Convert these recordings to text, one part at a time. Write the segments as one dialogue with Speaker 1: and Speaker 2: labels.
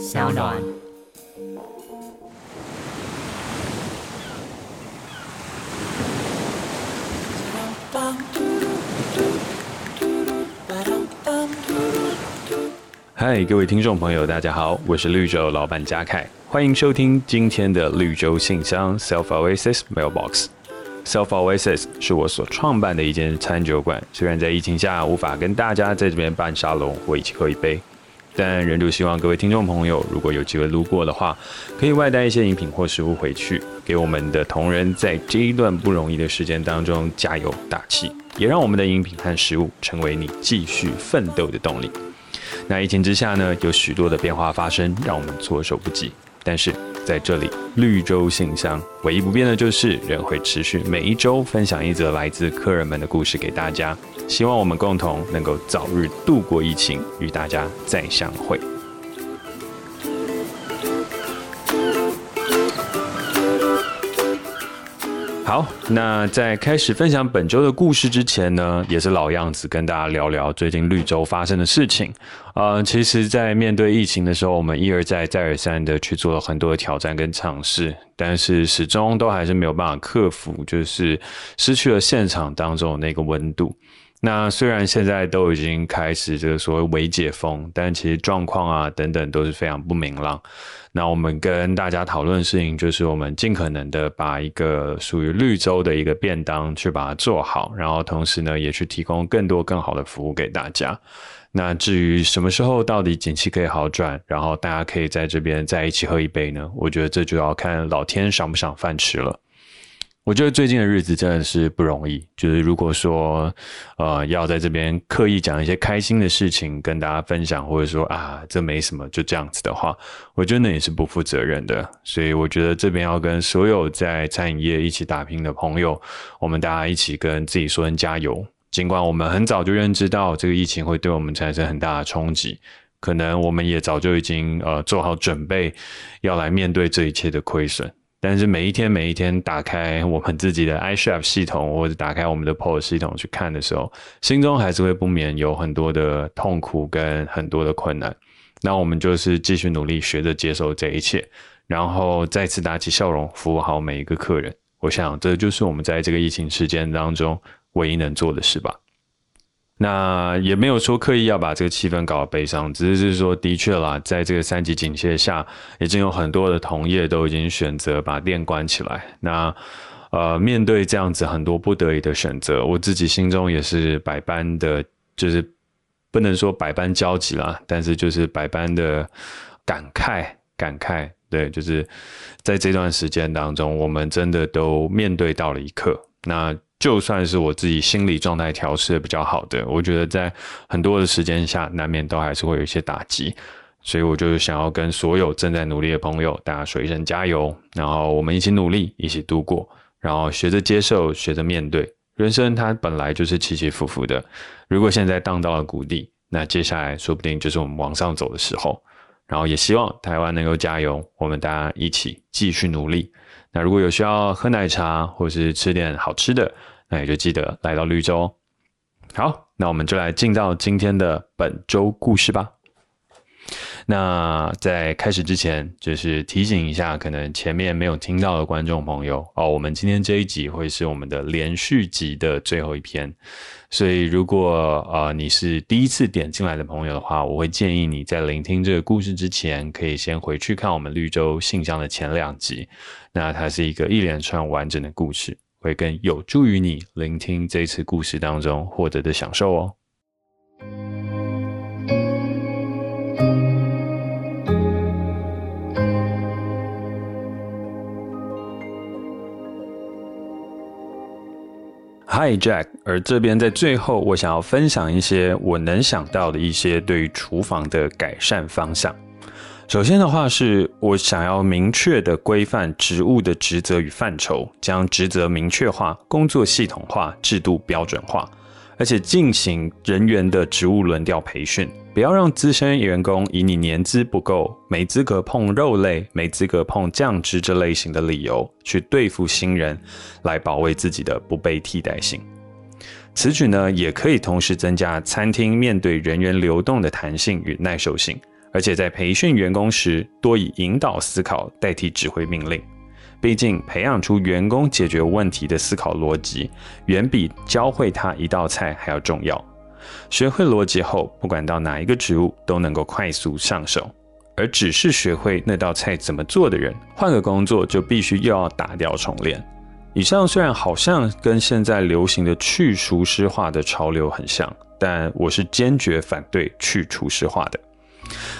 Speaker 1: 小暖。
Speaker 2: 嗨，各位听众朋友，大家好，我是绿洲老板嘉凯，欢迎收听今天的绿洲信箱 Self Oasis Mailbox。Self Oasis 是我所创办的一间餐酒馆，虽然在疫情下无法跟大家在这边办沙龙或一起喝一杯，但仍旧希望各位听众朋友，如果有机会路过的话，可以外带一些饮品或食物回去，给我们的同仁在这一段不容易的时间当中加油打气，也让我们的饮品和食物成为你继续奋斗的动力。那疫情之下呢，有许多的变化发生，让我们措手不及。但是在这里，绿洲信箱唯一不变的就是，仍会持续每一周分享一则来自客人们的故事给大家。希望我们共同能够早日度过疫情，与大家再相会。好，那在开始分享本周的故事之前呢，也是老样子，跟大家聊聊最近绿洲发生的事情。呃，其实，在面对疫情的时候，我们一而再、再而三的去做了很多的挑战跟尝试，但是始终都还是没有办法克服，就是失去了现场当中的那个温度。那虽然现在都已经开始这个所谓微解封，但其实状况啊等等都是非常不明朗。那我们跟大家讨论的事情，就是我们尽可能的把一个属于绿洲的一个便当去把它做好，然后同时呢，也去提供更多更好的服务给大家。那至于什么时候到底景气可以好转，然后大家可以在这边再一起喝一杯呢？我觉得这就要看老天赏不赏饭吃了。我觉得最近的日子真的是不容易。就是如果说，呃，要在这边刻意讲一些开心的事情跟大家分享，或者说啊，这没什么，就这样子的话，我觉得那也是不负责任的。所以我觉得这边要跟所有在餐饮业一起打拼的朋友，我们大家一起跟自己说声加油。尽管我们很早就认知到这个疫情会对我们产生很大的冲击，可能我们也早就已经呃做好准备，要来面对这一切的亏损。但是每一天每一天打开我们自己的 iChef 系统，或者打开我们的 POS 系统去看的时候，心中还是会不免有很多的痛苦跟很多的困难。那我们就是继续努力，学着接受这一切，然后再次打起笑容，服务好每一个客人。我想这就是我们在这个疫情时间当中唯一能做的事吧。那也没有说刻意要把这个气氛搞得悲伤，只是是说，的确啦，在这个三级警戒下，已经有很多的同业都已经选择把店关起来。那呃，面对这样子很多不得已的选择，我自己心中也是百般的，就是不能说百般焦急啦，但是就是百般的感慨，感慨。对，就是在这段时间当中，我们真的都面对到了一刻。那。就算是我自己心理状态调试的比较好的，我觉得在很多的时间下，难免都还是会有一些打击，所以我就想要跟所有正在努力的朋友，大家说一声加油，然后我们一起努力，一起度过，然后学着接受，学着面对。人生它本来就是起起伏伏的，如果现在荡到了谷底，那接下来说不定就是我们往上走的时候。然后也希望台湾能够加油，我们大家一起继续努力。那如果有需要喝奶茶或是吃点好吃的，那也就记得来到绿洲。好，那我们就来进到今天的本周故事吧。那在开始之前，就是提醒一下，可能前面没有听到的观众朋友哦，我们今天这一集会是我们的连续集的最后一篇，所以如果呃你是第一次点进来的朋友的话，我会建议你在聆听这个故事之前，可以先回去看我们绿洲信箱的前两集，那它是一个一连串完整的故事，会更有助于你聆听这次故事当中获得的享受哦。Hi Jack，而这边在最后，我想要分享一些我能想到的一些对于厨房的改善方向。首先的话是，我想要明确的规范职务的职责与范畴，将职责明确化，工作系统化，制度标准化。而且进行人员的职务轮调培训，不要让资深员工以你年资不够、没资格碰肉类、没资格碰酱汁这类型的理由去对付新人，来保卫自己的不被替代性。此举呢，也可以同时增加餐厅面对人员流动的弹性与耐受性，而且在培训员工时，多以引导思考代替指挥命令。毕竟，培养出员工解决问题的思考逻辑，远比教会他一道菜还要重要。学会逻辑后，不管到哪一个职务，都能够快速上手。而只是学会那道菜怎么做的人，换个工作就必须又要打掉重练。以上虽然好像跟现在流行的去厨师化的潮流很像，但我是坚决反对去厨师化的。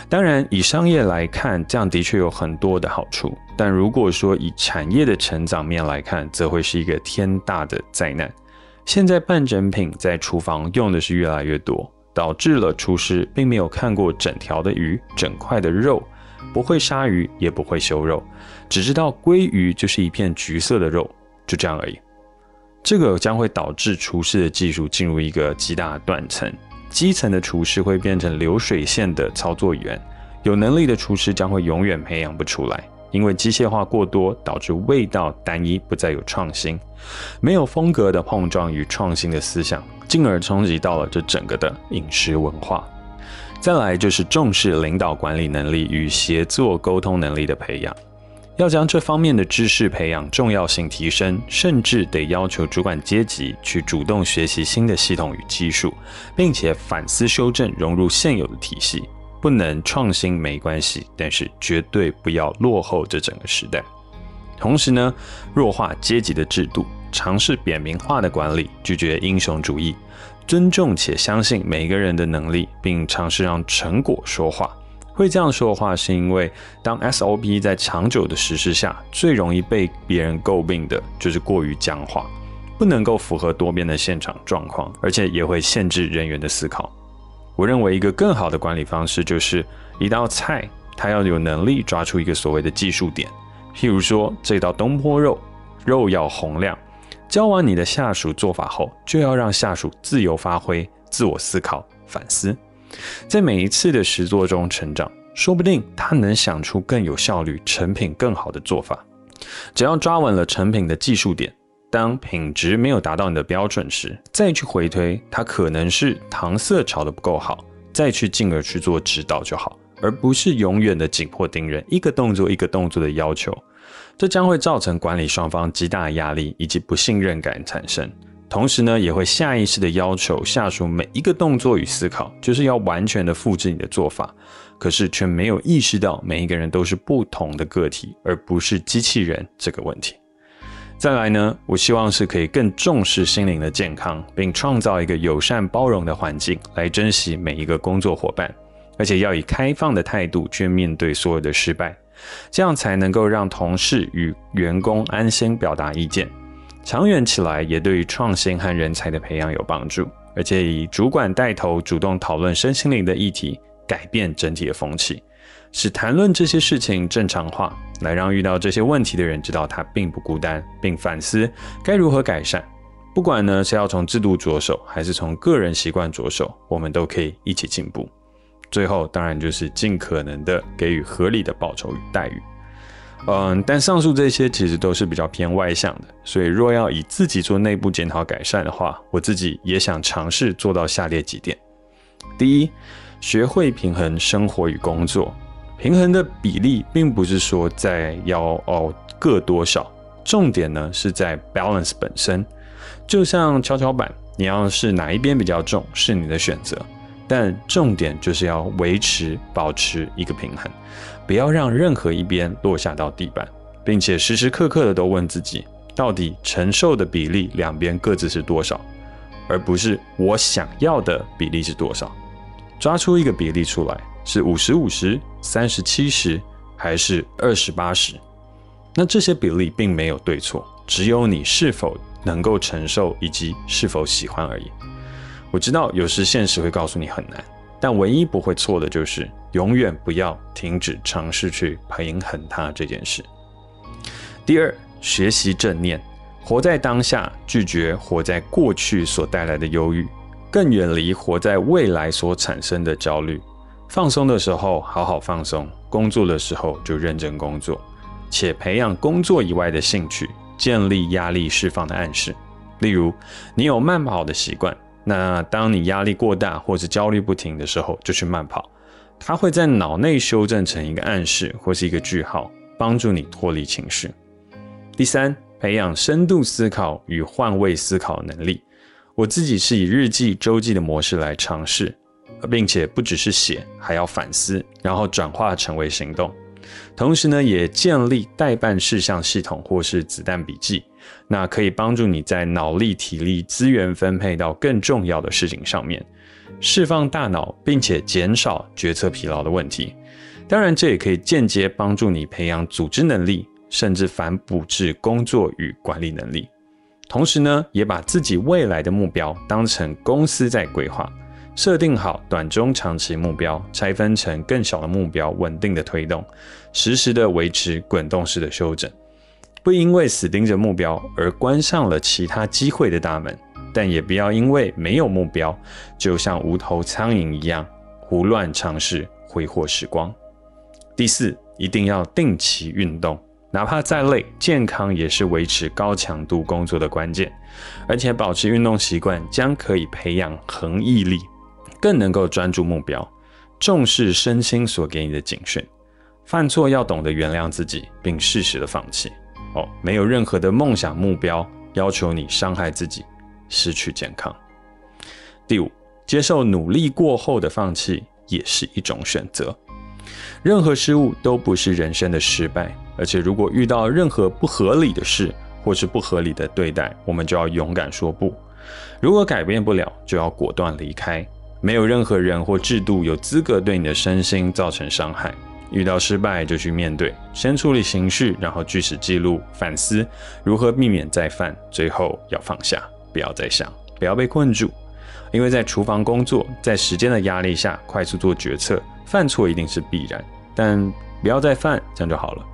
Speaker 2: 当然，以商业来看，这样的确有很多的好处。但如果说以产业的成长面来看，则会是一个天大的灾难。现在半成品在厨房用的是越来越多，导致了厨师并没有看过整条的鱼、整块的肉，不会杀鱼，也不会修肉，只知道鲑鱼就是一片橘色的肉，就这样而已。这个将会导致厨师的技术进入一个极大断层。基层的厨师会变成流水线的操作员，有能力的厨师将会永远培养不出来，因为机械化过多导致味道单一，不再有创新，没有风格的碰撞与创新的思想，进而冲击到了这整个的饮食文化。再来就是重视领导管理能力与协作沟通能力的培养。要将这方面的知识培养重要性提升，甚至得要求主管阶级去主动学习新的系统与技术，并且反思修正，融入现有的体系。不能创新没关系，但是绝对不要落后这整个时代。同时呢，弱化阶级的制度，尝试扁平化的管理，拒绝英雄主义，尊重且相信每个人的能力，并尝试让成果说话。会这样说的话，是因为当 SOP 在长久的实施下，最容易被别人诟病的就是过于僵化，不能够符合多变的现场状况，而且也会限制人员的思考。我认为一个更好的管理方式就是一道菜，它要有能力抓出一个所谓的技术点，譬如说这道东坡肉，肉要红亮。教完你的下属做法后，就要让下属自由发挥、自我思考、反思。在每一次的实作中成长，说不定他能想出更有效率、成品更好的做法。只要抓稳了成品的技术点，当品质没有达到你的标准时，再去回推，它可能是糖色炒得不够好，再去进而去做指导就好，而不是永远的紧迫盯人，一个动作一个动作的要求，这将会造成管理双方极大的压力以及不信任感产生。同时呢，也会下意识的要求下属每一个动作与思考，就是要完全的复制你的做法，可是却没有意识到每一个人都是不同的个体，而不是机器人这个问题。再来呢，我希望是可以更重视心灵的健康，并创造一个友善包容的环境，来珍惜每一个工作伙伴，而且要以开放的态度去面对所有的失败，这样才能够让同事与员工安心表达意见。长远起来，也对于创新和人才的培养有帮助，而且以主管带头，主动讨论身心灵的议题，改变整体的风气，使谈论这些事情正常化，来让遇到这些问题的人知道他并不孤单，并反思该如何改善。不管呢是要从制度着手，还是从个人习惯着手，我们都可以一起进步。最后，当然就是尽可能的给予合理的报酬与待遇。嗯，但上述这些其实都是比较偏外向的，所以若要以自己做内部检讨改善的话，我自己也想尝试做到下列几点：第一，学会平衡生活与工作。平衡的比例并不是说在要哦各多少，重点呢是在 balance 本身。就像跷跷板，你要是哪一边比较重是你的选择，但重点就是要维持保持一个平衡。不要让任何一边落下到地板，并且时时刻刻的都问自己，到底承受的比例两边各自是多少，而不是我想要的比例是多少。抓出一个比例出来，是五十五十、三十七十，还是二十八十？那这些比例并没有对错，只有你是否能够承受以及是否喜欢而已。我知道有时现实会告诉你很难。但唯一不会错的就是，永远不要停止尝试去平衡它这件事。第二，学习正念，活在当下，拒绝活在过去所带来的忧郁，更远离活在未来所产生的焦虑。放松的时候好好放松，工作的时候就认真工作，且培养工作以外的兴趣，建立压力释放的暗示。例如，你有慢跑的习惯。那当你压力过大或者焦虑不停的时候，就去慢跑，它会在脑内修正成一个暗示或是一个句号，帮助你脱离情绪。第三，培养深度思考与换位思考能力。我自己是以日记、周记的模式来尝试，并且不只是写，还要反思，然后转化成为行动。同时呢，也建立代办事项系统或是子弹笔记，那可以帮助你在脑力、体力资源分配到更重要的事情上面，释放大脑，并且减少决策疲劳的问题。当然，这也可以间接帮助你培养组织能力，甚至反哺制工作与管理能力。同时呢，也把自己未来的目标当成公司在规划。设定好短中长期目标，拆分成更小的目标，稳定的推动，实时的维持滚动式的修整，不因为死盯着目标而关上了其他机会的大门，但也不要因为没有目标，就像无头苍蝇一样胡乱尝试挥霍时光。第四，一定要定期运动，哪怕再累，健康也是维持高强度工作的关键，而且保持运动习惯将可以培养恒毅力。更能够专注目标，重视身心所给你的警讯。犯错要懂得原谅自己，并适时的放弃。哦，没有任何的梦想目标要求你伤害自己，失去健康。第五，接受努力过后的放弃也是一种选择。任何失误都不是人生的失败，而且如果遇到任何不合理的事或是不合理的对待，我们就要勇敢说不。如果改变不了，就要果断离开。没有任何人或制度有资格对你的身心造成伤害。遇到失败就去面对，先处理情绪，然后据实记录，反思如何避免再犯。最后要放下，不要再想，不要被困住。因为在厨房工作，在时间的压力下快速做决策，犯错一定是必然，但不要再犯，这样就好了。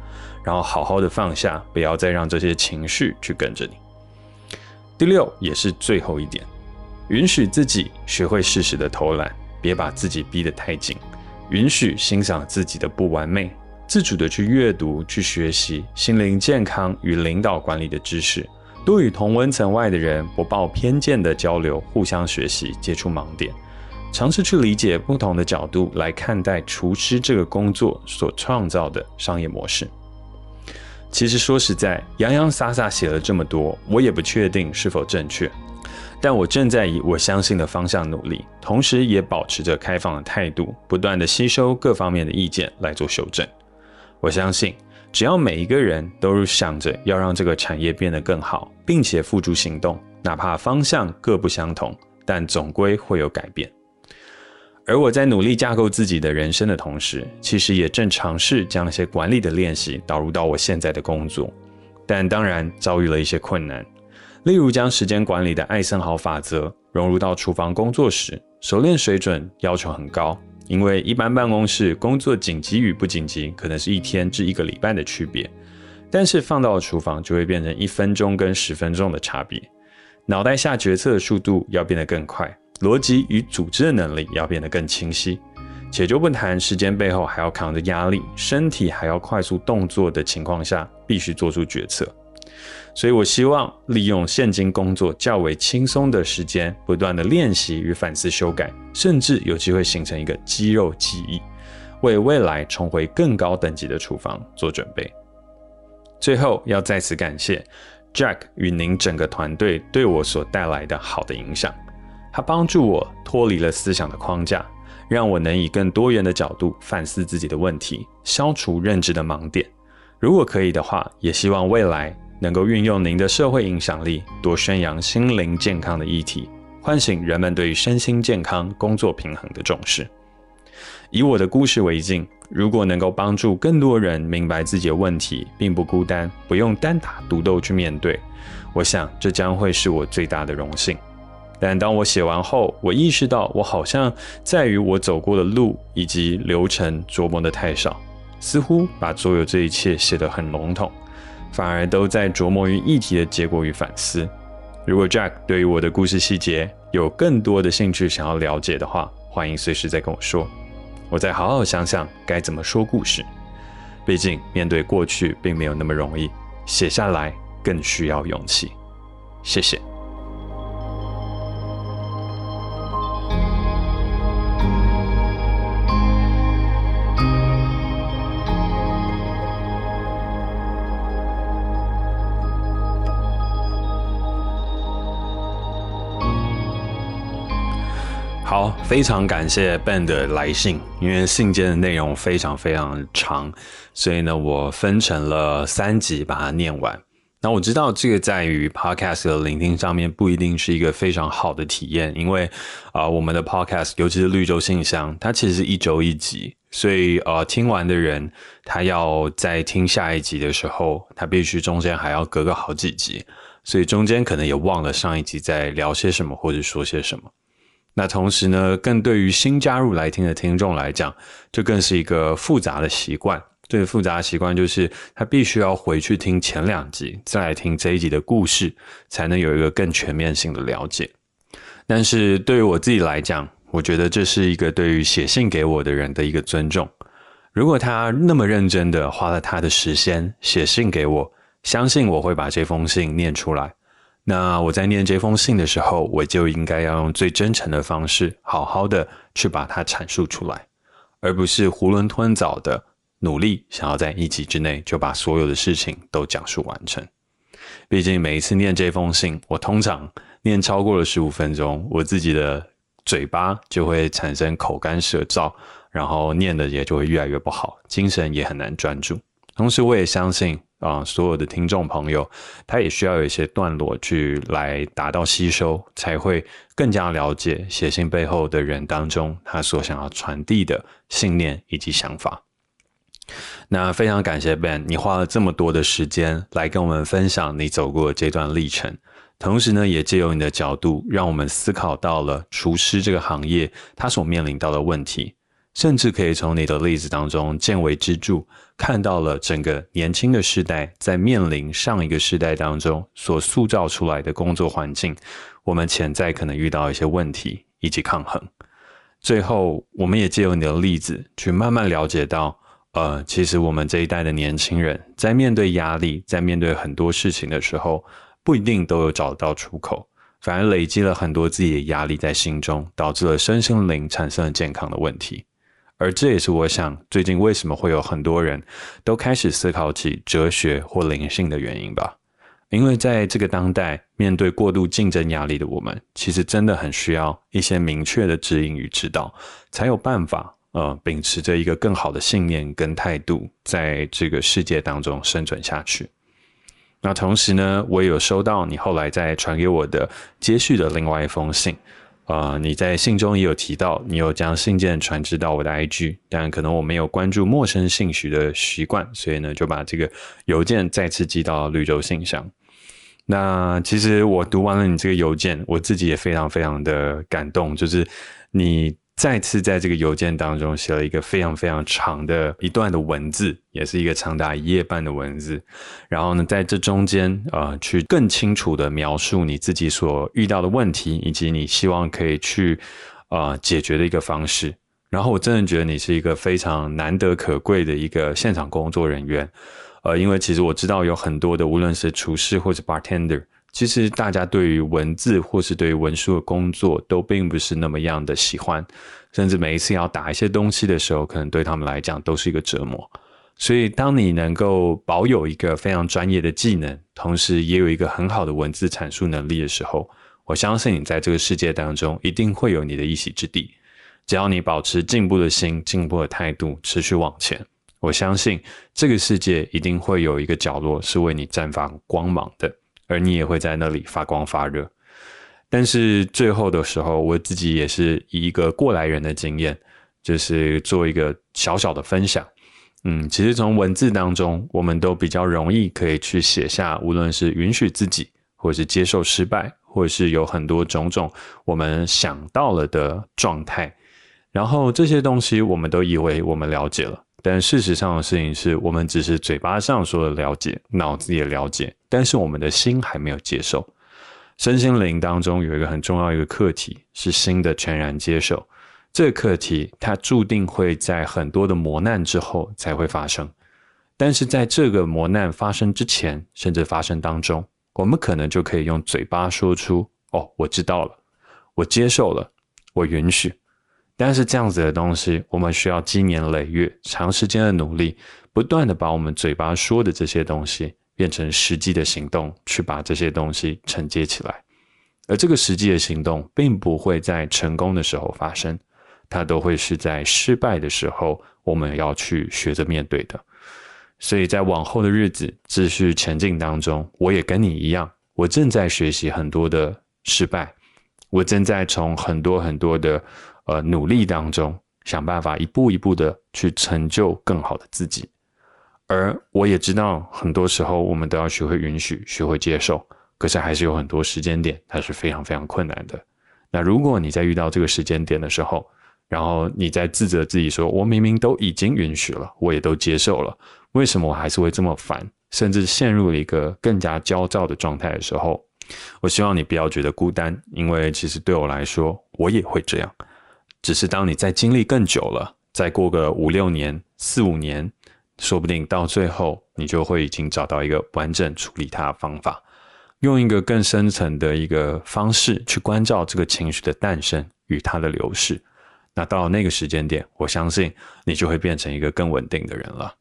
Speaker 2: 然后好好的放下，不要再让这些情绪去跟着你。第六，也是最后一点。允许自己学会适时的偷懒，别把自己逼得太紧。允许欣赏自己的不完美，自主的去阅读、去学习心灵健康与领导管理的知识，多与同温层外的人不抱偏见的交流，互相学习，接触盲点，尝试去理解不同的角度来看待厨师这个工作所创造的商业模式。其实说实在，洋洋洒洒写了这么多，我也不确定是否正确。但我正在以我相信的方向努力，同时也保持着开放的态度，不断地吸收各方面的意见来做修正。我相信，只要每一个人都想着要让这个产业变得更好，并且付诸行动，哪怕方向各不相同，但总归会有改变。而我在努力架构自己的人生的同时，其实也正尝试将那些管理的练习导入到我现在的工作，但当然遭遇了一些困难。例如，将时间管理的艾森豪法则融入到厨房工作时，熟练水准要求很高。因为一般办公室工作紧急与不紧急，可能是一天至一个礼拜的区别，但是放到了厨房就会变成一分钟跟十分钟的差别。脑袋下决策的速度要变得更快，逻辑与组织的能力要变得更清晰，且就不谈时间背后还要扛着压力，身体还要快速动作的情况下，必须做出决策。所以，我希望利用现今工作较为轻松的时间，不断的练习与反思修改，甚至有机会形成一个肌肉记忆，为未来重回更高等级的厨房做准备。最后，要再次感谢 Jack 与您整个团队对我所带来的好的影响，他帮助我脱离了思想的框架，让我能以更多元的角度反思自己的问题，消除认知的盲点。如果可以的话，也希望未来。能够运用您的社会影响力，多宣扬心灵健康的议题，唤醒人们对于身心健康、工作平衡的重视。以我的故事为镜，如果能够帮助更多人明白自己的问题，并不孤单，不用单打独斗去面对，我想这将会是我最大的荣幸。但当我写完后，我意识到我好像在于我走过的路以及流程琢磨的太少，似乎把所有这一切写得很笼统。反而都在琢磨于议题的结果与反思。如果 Jack 对于我的故事细节有更多的兴趣想要了解的话，欢迎随时再跟我说，我再好好想想该怎么说故事。毕竟面对过去并没有那么容易，写下来更需要勇气。谢谢。非常感谢 Ben 的来信，因为信件的内容非常非常长，所以呢，我分成了三集把它念完。那我知道这个在于 Podcast 的聆听上面不一定是一个非常好的体验，因为啊、我们的 Podcast 尤其是绿洲信箱，它其实是一周一集，所以呃，听完的人他要在听下一集的时候，他必须中间还要隔个好几集，所以中间可能也忘了上一集在聊些什么或者说些什么。那同时呢，更对于新加入来听的听众来讲，这更是一个复杂的习惯。这个复杂的习惯就是，他必须要回去听前两集，再来听这一集的故事，才能有一个更全面性的了解。但是对于我自己来讲，我觉得这是一个对于写信给我的人的一个尊重。如果他那么认真的花了他的时间写信给我，相信我会把这封信念出来。那我在念这封信的时候，我就应该要用最真诚的方式，好好的去把它阐述出来，而不是囫囵吞枣的努力，想要在一集之内就把所有的事情都讲述完成。毕竟每一次念这封信，我通常念超过了十五分钟，我自己的嘴巴就会产生口干舌燥，然后念的也就会越来越不好，精神也很难专注。同时，我也相信。啊，所有的听众朋友，他也需要有一些段落去来达到吸收，才会更加了解写信背后的人当中他所想要传递的信念以及想法。那非常感谢 Ben，你花了这么多的时间来跟我们分享你走过的这段历程，同时呢，也借由你的角度，让我们思考到了厨师这个行业他所面临到的问题。甚至可以从你的例子当中见微知著，看到了整个年轻的世代在面临上一个世代当中所塑造出来的工作环境，我们潜在可能遇到一些问题以及抗衡。最后，我们也借由你的例子去慢慢了解到，呃，其实我们这一代的年轻人在面对压力，在面对很多事情的时候，不一定都有找到出口，反而累积了很多自己的压力在心中，导致了身心灵产生了健康的问题。而这也是我想最近为什么会有很多人都开始思考起哲学或灵性的原因吧。因为在这个当代，面对过度竞争压力的我们，其实真的很需要一些明确的指引与指导，才有办法呃秉持着一个更好的信念跟态度，在这个世界当中生存下去。那同时呢，我也有收到你后来再传给我的接续的另外一封信。啊，你在信中也有提到，你有将信件传至到我的 IG，但可能我没有关注陌生信息的习惯，所以呢，就把这个邮件再次寄到绿洲信箱。那其实我读完了你这个邮件，我自己也非常非常的感动，就是你。再次在这个邮件当中写了一个非常非常长的一段的文字，也是一个长达一页半的文字。然后呢，在这中间，呃，去更清楚的描述你自己所遇到的问题，以及你希望可以去，呃，解决的一个方式。然后我真的觉得你是一个非常难得可贵的一个现场工作人员，呃，因为其实我知道有很多的，无论是厨师或者 bartender。其实大家对于文字或是对于文书的工作都并不是那么样的喜欢，甚至每一次要打一些东西的时候，可能对他们来讲都是一个折磨。所以，当你能够保有一个非常专业的技能，同时也有一个很好的文字阐述能力的时候，我相信你在这个世界当中一定会有你的一席之地。只要你保持进步的心、进步的态度，持续往前，我相信这个世界一定会有一个角落是为你绽放光芒的。而你也会在那里发光发热，但是最后的时候，我自己也是以一个过来人的经验，就是做一个小小的分享。嗯，其实从文字当中，我们都比较容易可以去写下，无论是允许自己，或是接受失败，或者是有很多种种我们想到了的状态。然后这些东西，我们都以为我们了解了。但事实上的事情是，我们只是嘴巴上说的了解，脑子也了解，但是我们的心还没有接受。身心灵当中有一个很重要一个课题，是心的全然接受。这个课题它注定会在很多的磨难之后才会发生，但是在这个磨难发生之前，甚至发生当中，我们可能就可以用嘴巴说出：“哦，我知道了，我接受了，我允许。”但是这样子的东西，我们需要积年累月、长时间的努力，不断的把我们嘴巴说的这些东西变成实际的行动，去把这些东西承接起来。而这个实际的行动并不会在成功的时候发生，它都会是在失败的时候，我们要去学着面对的。所以在往后的日子继续前进当中，我也跟你一样，我正在学习很多的失败，我正在从很多很多的呃努力当中想办法一步一步的去成就更好的自己。而我也知道，很多时候我们都要学会允许，学会接受。可是还是有很多时间点，它是非常非常困难的。那如果你在遇到这个时间点的时候，然后你在自责自己说：“我明明都已经允许了，我也都接受了，为什么我还是会这么烦，甚至陷入了一个更加焦躁的状态的时候，我希望你不要觉得孤单，因为其实对我来说，我也会这样。只是当你在经历更久了，再过个五六年、四五年，说不定到最后，你就会已经找到一个完整处理它的方法。”用一个更深层的一个方式去关照这个情绪的诞生与它的流逝，那到那个时间点，我相信你就会变成一个更稳定的人了。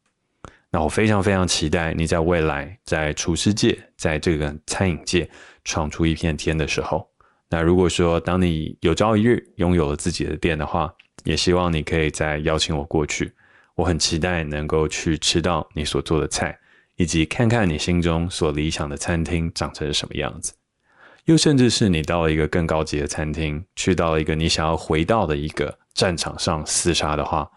Speaker 2: 那我非常非常期待你在未来在厨师界，在这个餐饮界闯出一片天的时候。那如果说当你有朝一日拥有了自己的店的话，也希望你可以再邀请我过去。我很期待能够去吃到你所做的菜。以及看看你心中所理想的餐厅长成什么样子，又甚至是你到了一个更高级的餐厅，去到了一个你想要回到的一个战场上厮杀的话，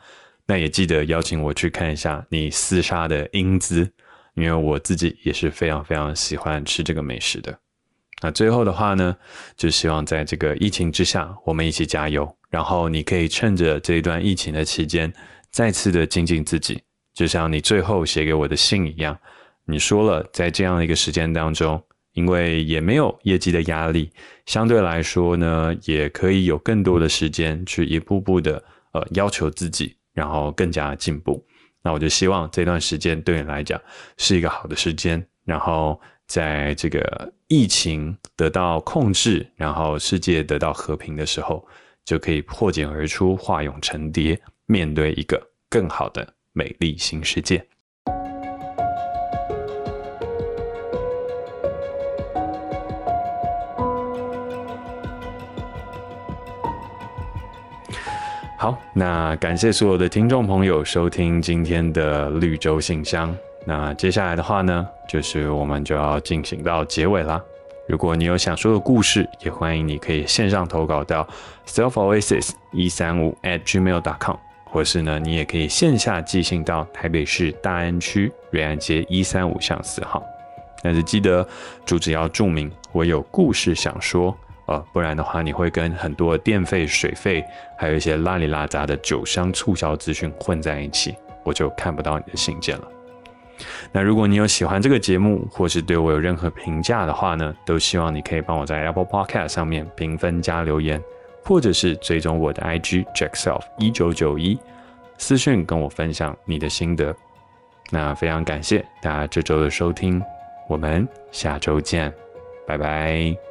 Speaker 2: 那也记得邀请我去看一下你厮杀的英姿，因为我自己也是非常非常喜欢吃这个美食的。那最后的话呢，就希望在这个疫情之下，我们一起加油，然后你可以趁着这一段疫情的期间，再次的精进自己。就像你最后写给我的信一样，你说了，在这样的一个时间当中，因为也没有业绩的压力，相对来说呢，也可以有更多的时间去一步步的呃要求自己，然后更加进步。那我就希望这段时间对你来讲是一个好的时间，然后在这个疫情得到控制，然后世界得到和平的时候，就可以破茧而出，化蛹成蝶，面对一个更好的。美丽新世界。好，那感谢所有的听众朋友收听今天的绿洲信箱。那接下来的话呢，就是我们就要进行到结尾啦。如果你有想说的故事，也欢迎你可以线上投稿到 selfoasis 一三五 at gmail dot com。或是呢，你也可以线下寄信到台北市大安区瑞安街一三五巷四号，但是记得主旨要注明我有故事想说，呃，不然的话你会跟很多电费、水费，还有一些拉里拉杂的酒商促销资讯混在一起，我就看不到你的信件了。那如果你有喜欢这个节目，或是对我有任何评价的话呢，都希望你可以帮我在 Apple Podcast 上面评分加留言。或者是追踪我的 IG Jackself 一九九一，私讯跟我分享你的心得。那非常感谢大家这周的收听，我们下周见，拜拜。